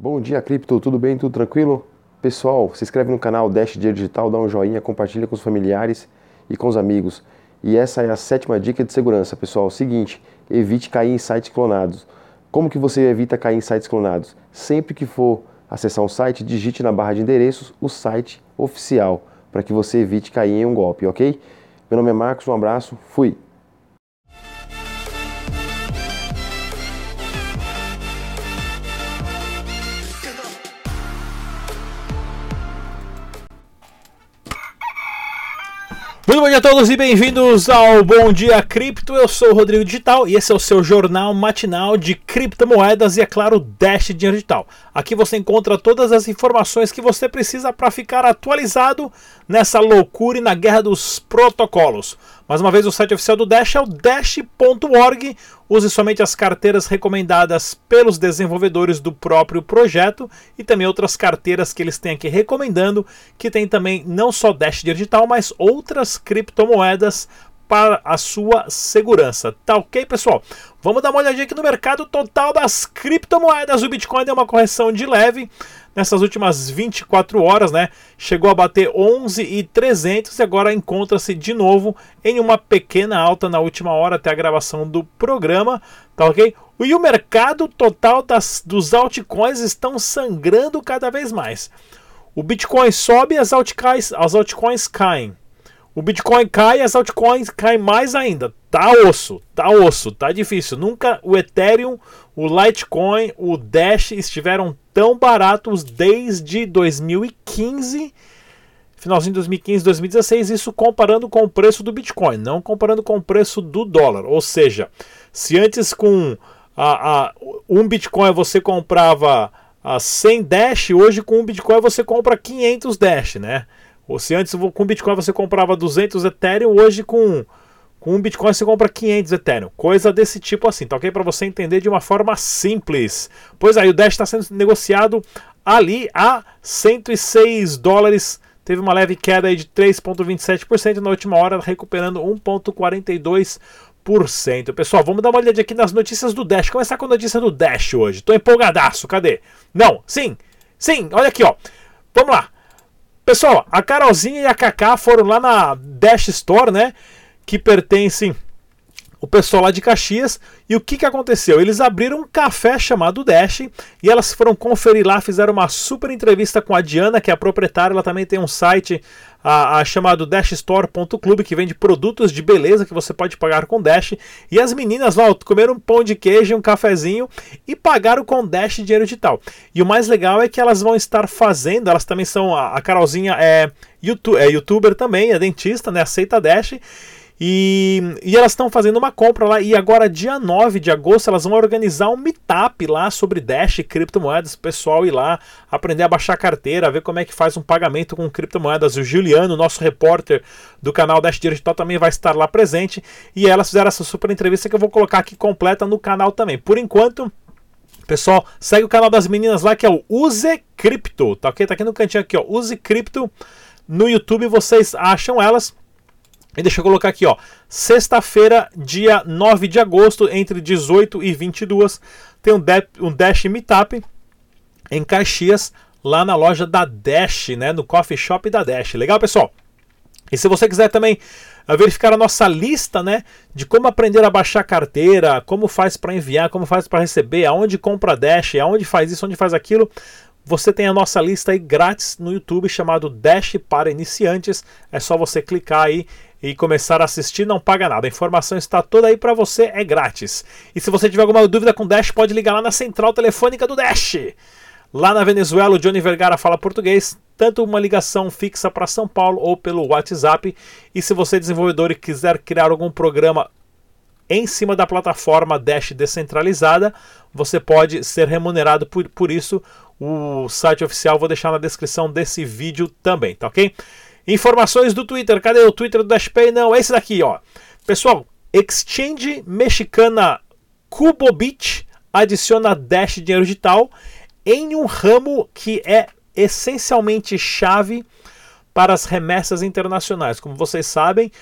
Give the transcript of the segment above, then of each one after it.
Bom dia, Cripto, tudo bem? Tudo tranquilo? Pessoal, se inscreve no canal Dash Dinheiro Digital, dá um joinha, compartilha com os familiares e com os amigos. E essa é a sétima dica de segurança, pessoal. Seguinte, evite cair em sites clonados. Como que você evita cair em sites clonados? Sempre que for acessar um site, digite na barra de endereços o site oficial, para que você evite cair em um golpe, ok? Meu nome é Marcos, um abraço, fui! Muito bom dia a todos e bem-vindos ao Bom Dia Cripto. Eu sou o Rodrigo Digital e esse é o seu jornal matinal de criptomoedas e, é claro, Dash Dinheiro Digital. Aqui você encontra todas as informações que você precisa para ficar atualizado nessa loucura e na guerra dos protocolos. Mais uma vez, o site oficial do Dash é o dash.org. Use somente as carteiras recomendadas pelos desenvolvedores do próprio projeto e também outras carteiras que eles têm aqui recomendando, que tem também não só Dash digital, mas outras criptomoedas para a sua segurança. Tá ok, pessoal? Vamos dar uma olhadinha aqui no mercado total das criptomoedas. O Bitcoin deu uma correção de leve nessas últimas 24 horas, né? Chegou a bater 11,300 e agora encontra-se de novo em uma pequena alta na última hora até a gravação do programa, tá ok? E o mercado total das, dos altcoins estão sangrando cada vez mais. O Bitcoin sobe, as altcoins, as altcoins caem. O Bitcoin cai, as altcoins caem mais ainda. Tá osso, tá osso, tá difícil. Nunca o Ethereum, o Litecoin, o Dash estiveram tão baratos desde 2015, finalzinho de 2015, 2016, isso comparando com o preço do Bitcoin, não comparando com o preço do dólar. Ou seja, se antes com a, a, um Bitcoin você comprava a 100 Dash, hoje com um Bitcoin você compra 500 Dash, né? Ou se antes com Bitcoin você comprava 200 Ethereum, hoje com, com um Bitcoin você compra 500 Ethereum. Coisa desse tipo assim, tá ok? Para você entender de uma forma simples. Pois aí, o Dash está sendo negociado ali a 106 dólares. Teve uma leve queda aí de 3,27% na última hora, recuperando 1,42%. Pessoal, vamos dar uma olhadinha aqui nas notícias do Dash. Começar com a notícia do Dash hoje. Tô empolgadaço, cadê? Não, sim, sim, olha aqui, ó. Vamos lá. Pessoal, a Carolzinha e a Kaká foram lá na Dash Store, né? Que pertencem o pessoal lá de Caxias. E o que, que aconteceu? Eles abriram um café chamado Dash e elas foram conferir lá, fizeram uma super entrevista com a Diana, que é a proprietária. Ela também tem um site a, a chamado dashstore.club que vende produtos de beleza que você pode pagar com Dash. E as meninas lá comeram um pão de queijo, um cafezinho e pagaram com Dash dinheiro digital. E o mais legal é que elas vão estar fazendo, elas também são, a, a Carolzinha é, YouTube, é youtuber também, é dentista, né, aceita Dash. E, e elas estão fazendo uma compra lá. E agora, dia 9 de agosto, elas vão organizar um meetup lá sobre Dash e criptomoedas. O pessoal ir lá aprender a baixar a carteira, ver como é que faz um pagamento com criptomoedas. O Juliano, nosso repórter do canal Dash Digital, também vai estar lá presente. E elas fizeram essa super entrevista que eu vou colocar aqui completa no canal também. Por enquanto. Pessoal, segue o canal das meninas lá que é o Use Cripto, tá ok? Tá aqui no cantinho aqui, ó, Use Cripto. No YouTube vocês acham elas. E deixa eu colocar aqui, ó. Sexta-feira, dia 9 de agosto, entre 18 e 22, tem um, um Dash Meetup em Caxias, lá na loja da Dash, né? No coffee shop da Dash. Legal, pessoal? E se você quiser também uh, verificar a nossa lista, né, de como aprender a baixar carteira, como faz para enviar, como faz para receber, aonde compra Dash, aonde faz isso, onde faz aquilo, você tem a nossa lista aí grátis no YouTube chamado Dash para iniciantes. É só você clicar aí e começar a assistir, não paga nada. A informação está toda aí para você, é grátis. E se você tiver alguma dúvida com Dash, pode ligar lá na central telefônica do Dash. Lá na Venezuela, o Johnny Vergara fala português, tanto uma ligação fixa para São Paulo ou pelo WhatsApp. E se você, desenvolvedor, e quiser criar algum programa em cima da plataforma Dash descentralizada, você pode ser remunerado por, por isso. O site oficial vou deixar na descrição desse vídeo também, tá ok? Informações do Twitter. Cadê o Twitter do DashPay? Não, é esse daqui, ó. Pessoal, exchange mexicana Cubobit adiciona Dash dinheiro digital em um ramo que é essencialmente chave para as remessas internacionais. Como vocês sabem,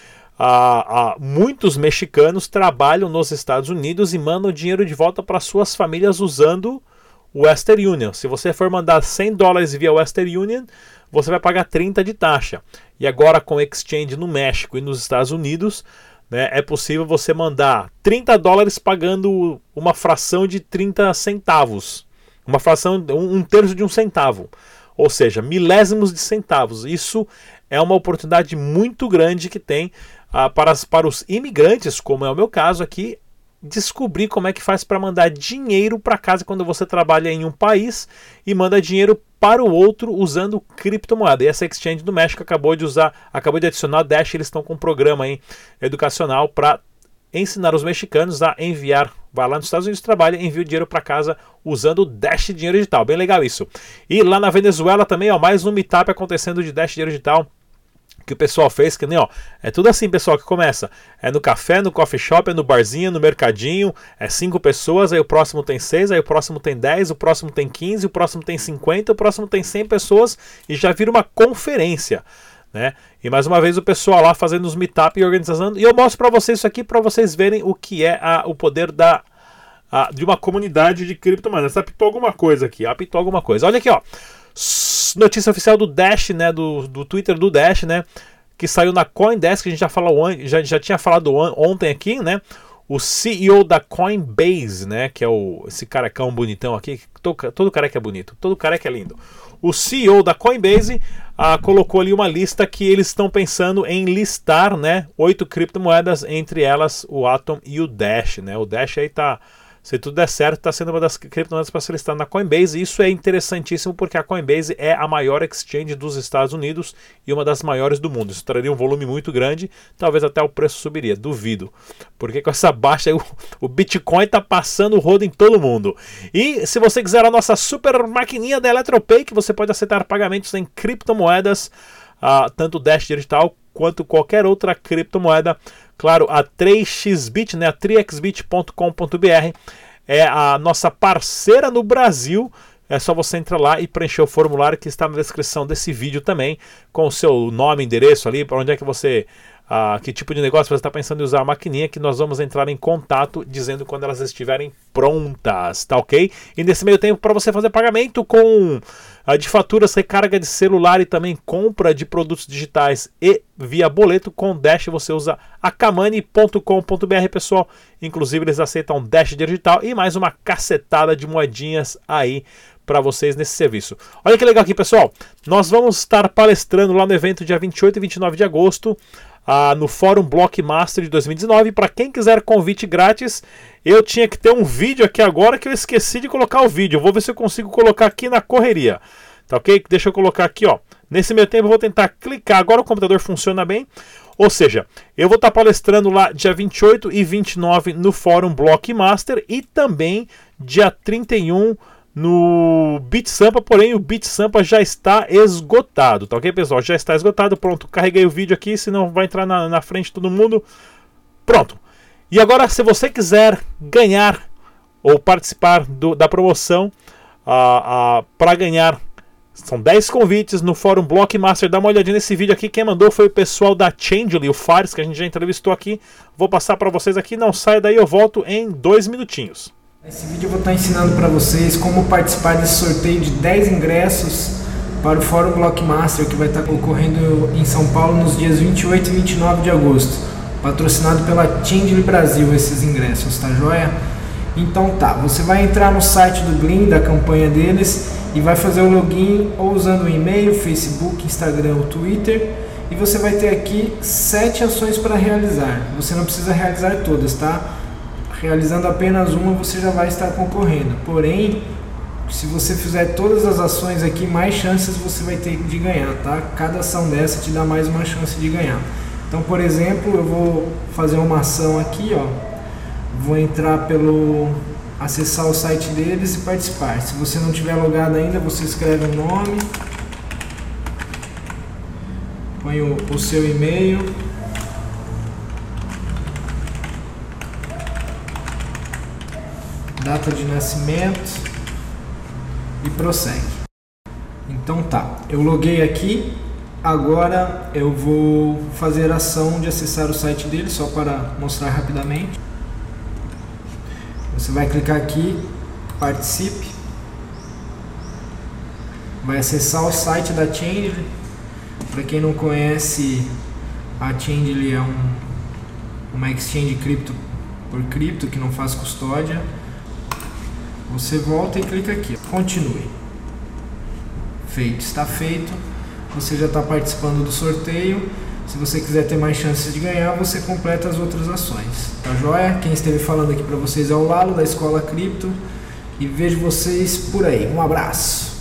muitos mexicanos trabalham nos Estados Unidos e mandam dinheiro de volta para suas famílias usando Western Union. Se você for mandar 100 dólares via Western Union, você vai pagar 30 de taxa. E agora com exchange no México e nos Estados Unidos, né, é possível você mandar 30 dólares pagando uma fração de 30 centavos. Uma fração, um, um terço de um centavo. Ou seja, milésimos de centavos. Isso é uma oportunidade muito grande que tem ah, para, para os imigrantes, como é o meu caso aqui, descobrir como é que faz para mandar dinheiro para casa quando você trabalha em um país e manda dinheiro para o outro usando criptomoeda. E essa exchange do México acabou de usar, acabou de adicionar Dash, eles estão com um programa hein, educacional para ensinar os mexicanos a enviar, vai lá nos Estados Unidos, trabalha, envia o dinheiro para casa usando o Dash Dinheiro Digital. Bem legal isso. E lá na Venezuela também, ó, mais um meetup acontecendo de Dash Dinheiro Digital que o pessoal fez, que nem ó, é tudo assim, pessoal, que começa. É no café, no coffee shop, é no barzinho, no mercadinho, é cinco pessoas, aí o próximo tem seis, aí o próximo tem dez, o próximo tem quinze, o próximo tem cinquenta, o próximo tem cem pessoas e já vira uma conferência. Né? E mais uma vez o pessoal lá fazendo os meetup e organizando. E eu mostro para vocês isso aqui para vocês verem o que é a, o poder da a, de uma comunidade de criptomoedas. Apitou alguma coisa aqui, apitou alguma coisa. Olha aqui, ó notícia oficial do Dash, né, do, do Twitter do Dash, né, que saiu na CoinDesk, que a gente já falou já, já tinha falado ontem aqui, né? O CEO da Coinbase, né, que é o esse carecão bonitão aqui, todo, todo careca é bonito, todo careca é lindo. O CEO da Coinbase ah, colocou ali uma lista que eles estão pensando em listar, né, oito criptomoedas, entre elas o Atom e o Dash, né? O Dash aí tá se tudo der certo, está sendo uma das criptomoedas para ser listada na Coinbase. Isso é interessantíssimo porque a Coinbase é a maior exchange dos Estados Unidos e uma das maiores do mundo. Isso traria um volume muito grande, talvez até o preço subiria, duvido. Porque com essa baixa o, Bitcoin está passando o rodo em todo mundo. E se você quiser a nossa super maquininha da Eletropay, que você pode aceitar pagamentos em criptomoedas, uh, tanto Dash Digital quanto qualquer outra criptomoeda. Claro, a 3xbit, né, a 3xbit.com.br é a nossa parceira no Brasil. É só você entrar lá e preencher o formulário que está na descrição desse vídeo também, com o seu nome, endereço ali, para onde é que você ah, que tipo de negócio você está pensando em usar a maquininha, que nós vamos entrar em contato dizendo quando elas estiverem prontas, tá ok? E nesse meio tempo, para você fazer pagamento com a de faturas, recarga de celular e também compra de produtos digitais e via boleto com Dash, você usa akamani.com.br, pessoal. Inclusive, eles aceitam Dash digital e mais uma cacetada de moedinhas aí para vocês nesse serviço. Olha que legal aqui, pessoal. Nós vamos estar palestrando lá no evento dia 28 e 29 de agosto ah, no Fórum Blockmaster de 2019. Para quem quiser convite grátis, eu tinha que ter um vídeo aqui agora que eu esqueci de colocar o vídeo. Vou ver se eu consigo colocar aqui na correria. Tá ok? Deixa eu colocar aqui, ó. Nesse meio tempo eu vou tentar clicar. Agora o computador funciona bem. Ou seja, eu vou estar palestrando lá dia 28 e 29 no Fórum Blockmaster e também dia 31 no Beat Sampa, porém o Beat Sampa já está esgotado, tá ok, pessoal? Já está esgotado, pronto, carreguei o vídeo aqui, senão vai entrar na, na frente todo mundo. Pronto. E agora, se você quiser ganhar ou participar do, da promoção uh, uh, para ganhar, são 10 convites no Fórum Blockmaster. Dá uma olhadinha nesse vídeo aqui. Quem mandou foi o pessoal da Changely, o Fares, que a gente já entrevistou aqui. Vou passar para vocês aqui. Não saia daí, eu volto em dois minutinhos. Nesse vídeo eu vou estar ensinando para vocês como participar desse sorteio de 10 ingressos para o Fórum Blockmaster que vai estar ocorrendo em São Paulo nos dias 28 e 29 de agosto. Patrocinado pela Tindley Brasil esses ingressos, tá joia? Então tá, você vai entrar no site do Glean, da campanha deles, e vai fazer o login ou usando o e-mail, Facebook, Instagram ou Twitter. E você vai ter aqui sete ações para realizar. Você não precisa realizar todas, tá? Realizando apenas uma você já vai estar concorrendo. Porém, se você fizer todas as ações aqui, mais chances você vai ter de ganhar, tá? Cada ação dessa te dá mais uma chance de ganhar. Então, por exemplo, eu vou fazer uma ação aqui, ó. Vou entrar pelo acessar o site deles e participar. Se você não tiver logado ainda, você escreve o nome, põe o, o seu e-mail data de nascimento e prossegue. Então tá, eu loguei aqui, agora eu vou fazer a ação de acessar o site dele só para mostrar rapidamente. Você vai clicar aqui, participe vai acessar o site da Change. Para quem não conhece, a Change é um, uma exchange cripto por cripto que não faz custódia. Você volta e clica aqui, continue. Feito, está feito. Você já está participando do sorteio. Se você quiser ter mais chances de ganhar, você completa as outras ações. Tá joia? Quem esteve falando aqui para vocês é o Lalo da Escola Cripto e vejo vocês por aí. Um abraço.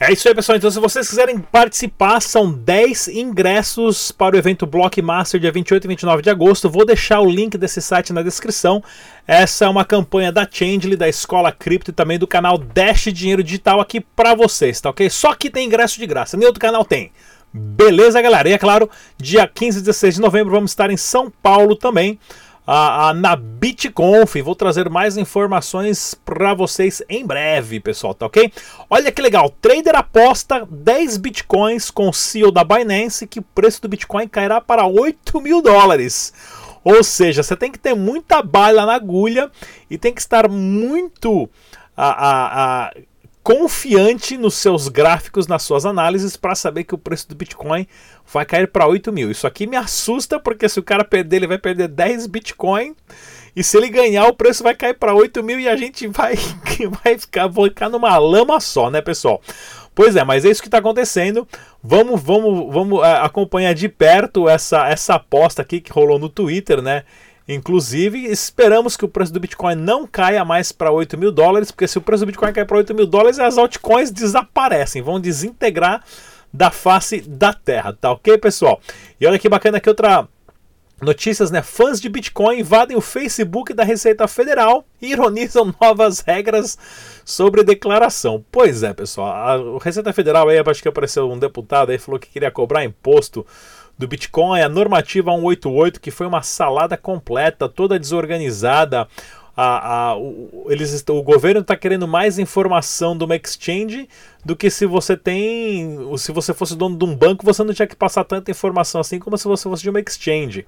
É isso aí, pessoal. Então, se vocês quiserem participar, são 10 ingressos para o evento Blockmaster, dia 28 e 29 de agosto. Vou deixar o link desse site na descrição. Essa é uma campanha da Changely, da Escola Cripto e também do canal Dash Dinheiro Digital aqui para vocês, tá ok? Só que tem ingresso de graça, nem outro canal tem. Beleza, galera? E é claro, dia 15 e 16 de novembro vamos estar em São Paulo também a, a, na BitConf. Vou trazer mais informações para vocês em breve, pessoal, tá ok? Olha que legal, trader aposta 10 bitcoins com o CEO da Binance que o preço do Bitcoin cairá para 8 mil dólares. Ou seja, você tem que ter muita bala na agulha e tem que estar muito a, a, a confiante nos seus gráficos, nas suas análises, para saber que o preço do Bitcoin vai cair para 8 mil. Isso aqui me assusta, porque se o cara perder, ele vai perder 10 Bitcoin. E se ele ganhar, o preço vai cair para 8 mil e a gente vai, vai ficar, vai ficar numa lama só, né, pessoal? Pois é, mas é isso que está acontecendo. Vamos, vamos, vamos é, acompanhar de perto essa, essa aposta aqui que rolou no Twitter, né? Inclusive, esperamos que o preço do Bitcoin não caia mais para 8 mil dólares, porque se o preço do Bitcoin cair para 8 mil dólares, as altcoins desaparecem, vão desintegrar da face da Terra, tá ok, pessoal? E olha que bacana aqui outra Notícias, né? Fãs de Bitcoin invadem o Facebook da Receita Federal e ironizam novas regras sobre declaração. Pois é, pessoal. A Receita Federal aí, acho que apareceu um deputado aí falou que queria cobrar imposto do Bitcoin, a normativa 188, que foi uma salada completa, toda desorganizada. A, a, o, eles, o governo está querendo mais informação de uma exchange do que se você tem. Se você fosse dono de um banco, você não tinha que passar tanta informação assim como se você fosse de uma exchange.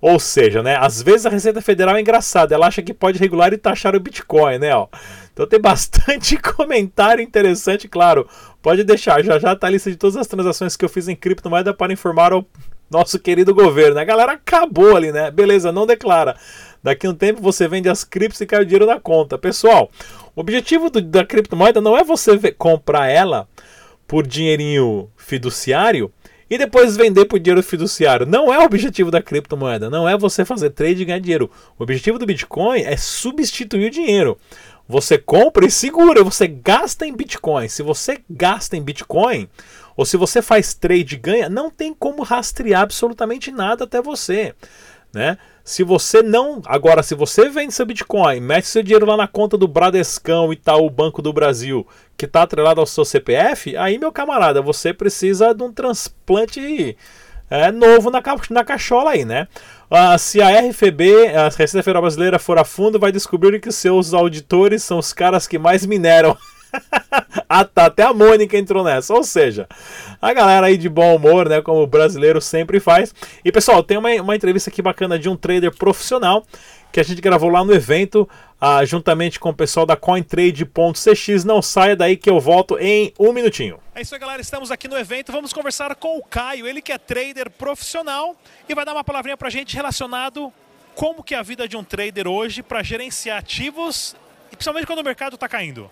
Ou seja, né, às vezes a Receita Federal é engraçada, ela acha que pode regular e taxar o Bitcoin, né? Ó. Então tem bastante comentário interessante, claro. Pode deixar, já já tá a lista de todas as transações que eu fiz em criptomoeda para informar o nosso querido governo. A galera acabou ali, né? Beleza, não declara. Daqui a um tempo você vende as criptos e cai o dinheiro na conta. Pessoal, o objetivo do, da criptomoeda não é você ver, comprar ela por dinheirinho fiduciário e depois vender por dinheiro fiduciário. Não é o objetivo da criptomoeda. Não é você fazer trade e ganhar dinheiro. O objetivo do Bitcoin é substituir o dinheiro. Você compra e segura, você gasta em Bitcoin. Se você gasta em Bitcoin, ou se você faz trade e ganha, não tem como rastrear absolutamente nada até você. Né? Se você não. Agora, se você vende seu Bitcoin, mete seu dinheiro lá na conta do Bradescão e tal, Banco do Brasil, que está atrelado ao seu CPF, aí, meu camarada, você precisa de um transplante é, novo na, na cachola aí, né? Uh, se a RFB, a Receita Federal Brasileira, for a fundo, vai descobrir que seus auditores são os caras que mais mineram. ah, tá, até a Mônica entrou nessa. Ou seja, a galera aí de bom humor, né? Como o brasileiro sempre faz. E pessoal, tem uma, uma entrevista aqui bacana de um trader profissional que a gente gravou lá no evento, ah, juntamente com o pessoal da CoinTrade.cx. Não saia daí que eu volto em um minutinho. É isso aí, galera. Estamos aqui no evento. Vamos conversar com o Caio, ele que é trader profissional e vai dar uma palavrinha pra gente relacionado como que é a vida de um trader hoje para gerenciar ativos, e principalmente quando o mercado está caindo.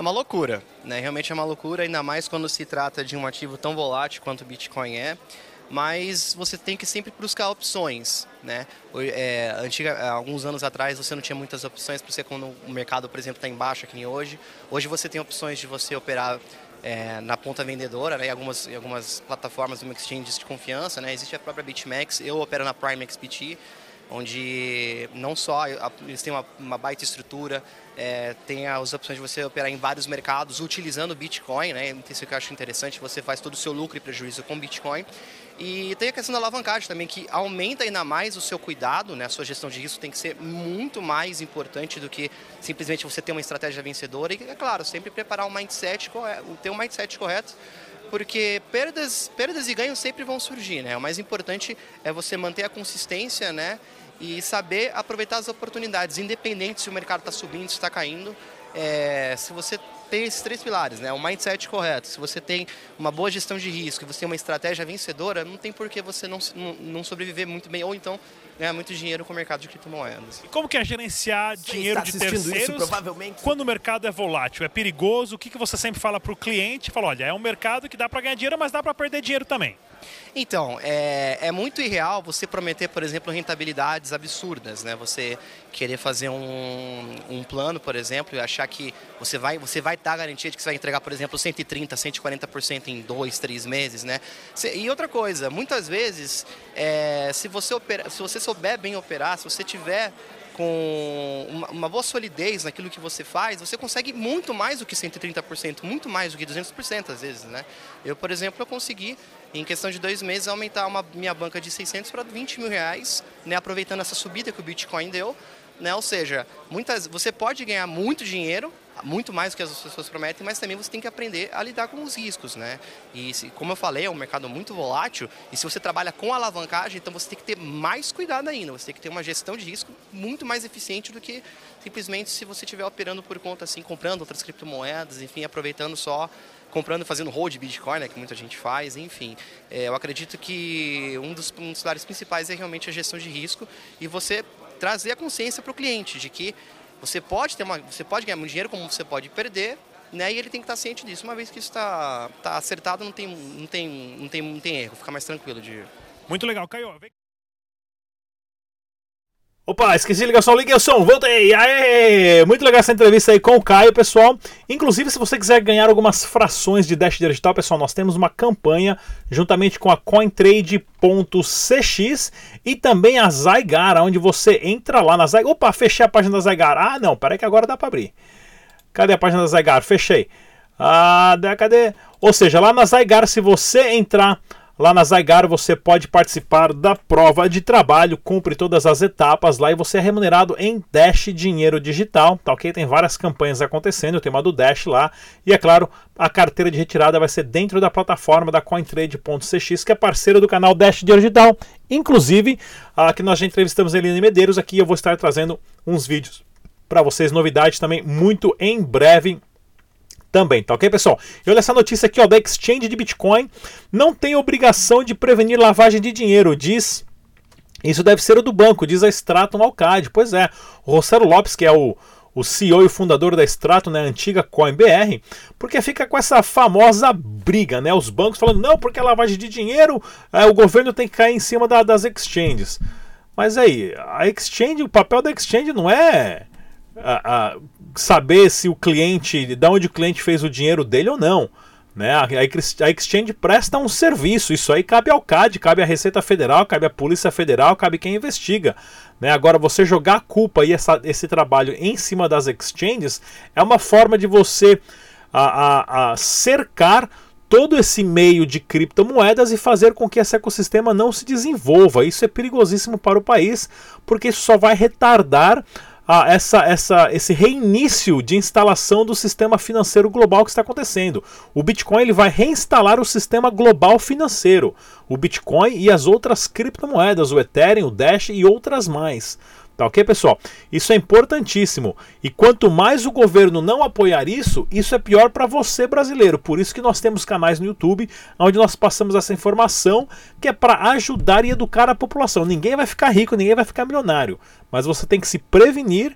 É uma loucura, né? Realmente é uma loucura, ainda mais quando se trata de um ativo tão volátil quanto o Bitcoin é mas você tem que sempre buscar opções, né? É, antiga, alguns anos atrás você não tinha muitas opções para você quando o mercado, por exemplo, está em baixa, que hoje. Hoje você tem opções de você operar é, na ponta vendedora, né? Algumas, algumas plataformas do exchanges de confiança, né? Existe a própria BitMEX, eu opero na Prime XPT, onde não só eles têm uma, uma baita estrutura, é, tem as opções de você operar em vários mercados utilizando Bitcoin, né? Isso que eu acho interessante, você faz todo o seu lucro e prejuízo com Bitcoin. E tem a questão da alavancagem também, que aumenta ainda mais o seu cuidado, né? A sua gestão de risco tem que ser muito mais importante do que simplesmente você ter uma estratégia vencedora. E, é claro, sempre preparar um mindset correto, ter um mindset correto, porque perdas, perdas e ganhos sempre vão surgir, né? O mais importante é você manter a consistência, né? E saber aproveitar as oportunidades, independente se o mercado está subindo, se está caindo. É, se você tem esses três pilares, né? O mindset correto, se você tem uma boa gestão de risco, você tem uma estratégia vencedora, não tem por que você não, não sobreviver muito bem ou então ganhar muito dinheiro com o mercado de criptomoedas. E como que é gerenciar você dinheiro de terceiros isso, provavelmente... quando o mercado é volátil, é perigoso? O que, que você sempre fala para o cliente? Fala, olha, é um mercado que dá para ganhar dinheiro, mas dá para perder dinheiro também. Então, é, é, muito irreal você prometer, por exemplo, rentabilidades absurdas, né? Você querer fazer um, um plano, por exemplo, e achar que você vai você vai estar garantido que você vai entregar, por exemplo, 130, 140% em dois, três meses, né? E outra coisa, muitas vezes, é, se, você opera, se você souber bem operar, se você tiver com uma, uma, boa solidez naquilo que você faz, você consegue muito mais do que 130%, muito mais do que 200% às vezes, né? Eu, por exemplo, eu consegui, em questão de dois meses, aumentar uma, minha banca de 600 para 20 mil reais, né? Aproveitando essa subida que o Bitcoin deu, né? Ou seja, muitas, você pode ganhar muito dinheiro, muito mais do que as pessoas prometem, mas também você tem que aprender a lidar com os riscos, né? E se, como eu falei, é um mercado muito volátil e se você trabalha com alavancagem, então você tem que ter mais cuidado ainda, você tem que ter uma gestão de risco muito mais eficiente do que simplesmente se você estiver operando por conta assim, comprando outras criptomoedas, enfim, aproveitando só comprando, fazendo hold Bitcoin, né, que muita gente faz, enfim. É, eu acredito que um dos, pilares principais é realmente a gestão de risco e você trazer a consciência para o cliente de que você pode ter uma, você pode ganhar muito dinheiro, como você pode perder, né? E ele tem que estar ciente disso. Uma vez que isso está tá acertado, não tem, não tem, não tem, não tem erro. Fica mais tranquilo de. Muito legal, Caio. Vem. Opa, esqueci de ligar só, liguei o som, voltei! Aê! Muito legal essa entrevista aí com o Caio, pessoal. Inclusive, se você quiser ganhar algumas frações de Dash Digital, pessoal, nós temos uma campanha juntamente com a CoinTrade.cx e também a Zygar, onde você entra lá na Zygar. Opa, fechei a página da Zygar. Ah, não, peraí que agora dá para abrir. Cadê a página da Zygar? Fechei. Ah, cadê? Ou seja, lá na Zygar, se você entrar Lá na Zygar você pode participar da prova de trabalho, cumpre todas as etapas lá e você é remunerado em Dash dinheiro digital, tá ok? Tem várias campanhas acontecendo, tem uma do Dash lá e é claro, a carteira de retirada vai ser dentro da plataforma da CoinTrade.cx, que é parceira do canal Dash Dinheiro Digital. Inclusive, aqui nós já entrevistamos a Eline Medeiros, aqui eu vou estar trazendo uns vídeos para vocês, novidades também muito em breve também, tá ok, pessoal? E olha essa notícia aqui, ó, da exchange de Bitcoin não tem obrigação de prevenir lavagem de dinheiro, diz. Isso deve ser o do banco, diz a Stratum Alcade. Pois é, o Rosero Lopes, que é o, o CEO e fundador da Stratum, né, antiga CoinBR, porque fica com essa famosa briga, né? Os bancos falando, não, porque a lavagem de dinheiro, é, o governo tem que cair em cima da, das exchanges. Mas aí, a exchange, o papel da exchange não é a, a saber se o cliente, de onde o cliente fez o dinheiro dele ou não. Né? A, a Exchange presta um serviço, isso aí cabe ao CAD, cabe à Receita Federal, cabe à Polícia Federal, cabe quem investiga. Né? Agora, você jogar a culpa e essa, esse trabalho em cima das exchanges é uma forma de você a, a, a cercar todo esse meio de criptomoedas e fazer com que esse ecossistema não se desenvolva. Isso é perigosíssimo para o país, porque isso só vai retardar a essa, essa, esse reinício de instalação do sistema financeiro global que está acontecendo. O Bitcoin ele vai reinstalar o sistema global financeiro, o Bitcoin e as outras criptomoedas, o Ethereum, o Dash e outras mais. Tá ok, pessoal? Isso é importantíssimo. E quanto mais o governo não apoiar isso, isso é pior para você brasileiro. Por isso que nós temos canais no YouTube onde nós passamos essa informação que é para ajudar e educar a população. Ninguém vai ficar rico, ninguém vai ficar milionário, mas você tem que se prevenir,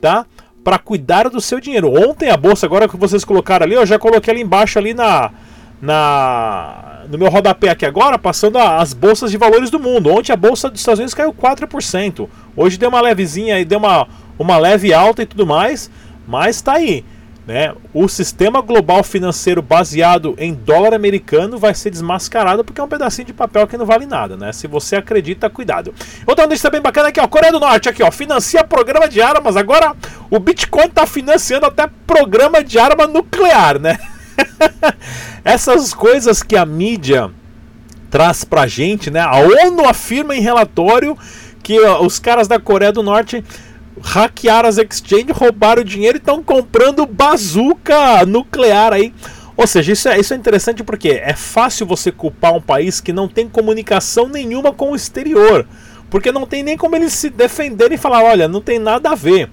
tá? Para cuidar do seu dinheiro. Ontem a bolsa, agora que vocês colocaram ali, eu já coloquei ali embaixo ali na na no meu rodapé aqui agora, passando as bolsas de valores do mundo. Ontem a bolsa dos Estados Unidos caiu 4%. Hoje deu uma levezinha e deu uma, uma leve alta e tudo mais, mas está aí. Né? O sistema global financeiro baseado em dólar americano vai ser desmascarado porque é um pedacinho de papel que não vale nada, né? Se você acredita, cuidado. Outra notícia bem bacana aqui, ó, Coreia do Norte aqui, ó, financia programa de armas. Agora o Bitcoin está financiando até programa de arma nuclear, né? Essas coisas que a mídia traz pra gente, né? A ONU afirma em relatório que os caras da Coreia do Norte hackearam as exchanges, roubaram o dinheiro e estão comprando bazuca nuclear aí. Ou seja, isso é, isso é interessante porque é fácil você culpar um país que não tem comunicação nenhuma com o exterior. Porque não tem nem como eles se defenderem e falar, olha, não tem nada a ver.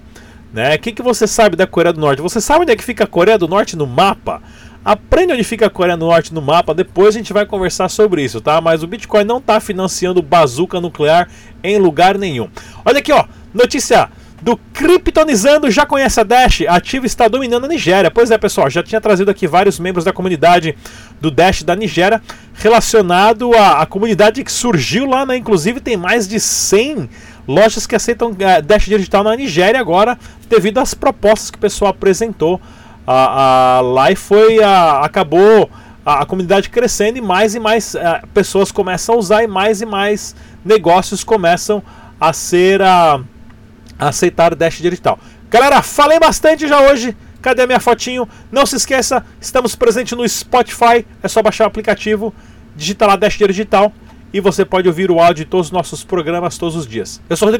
Né? O que, que você sabe da Coreia do Norte? Você sabe onde é que fica a Coreia do Norte no mapa? Aprende onde fica a Coreia do Norte no mapa, depois a gente vai conversar sobre isso, tá? Mas o Bitcoin não está financiando bazuca nuclear em lugar nenhum. Olha aqui, ó, notícia do Kryptonizando, já conhece a Dash? Ativa está dominando a Nigéria. Pois é, pessoal, já tinha trazido aqui vários membros da comunidade do Dash da Nigéria relacionado à, à comunidade que surgiu lá, né? Inclusive tem mais de 100 lojas que aceitam uh, Dash digital na Nigéria agora, devido às propostas que o pessoal apresentou a, a, lá e foi a, acabou a, a, comunidade crescendo e mais e mais a, pessoas começam a usar e mais e mais negócios começam a ser a, a aceitar Dash digital. Galera, falei bastante já hoje. Cadê a minha fotinho? Não se esqueça, estamos presentes no Spotify. É só baixar o aplicativo, digitar lá Dash Digital e você pode ouvir o áudio de todos os nossos programas todos os dias. Eu sou Rodrigo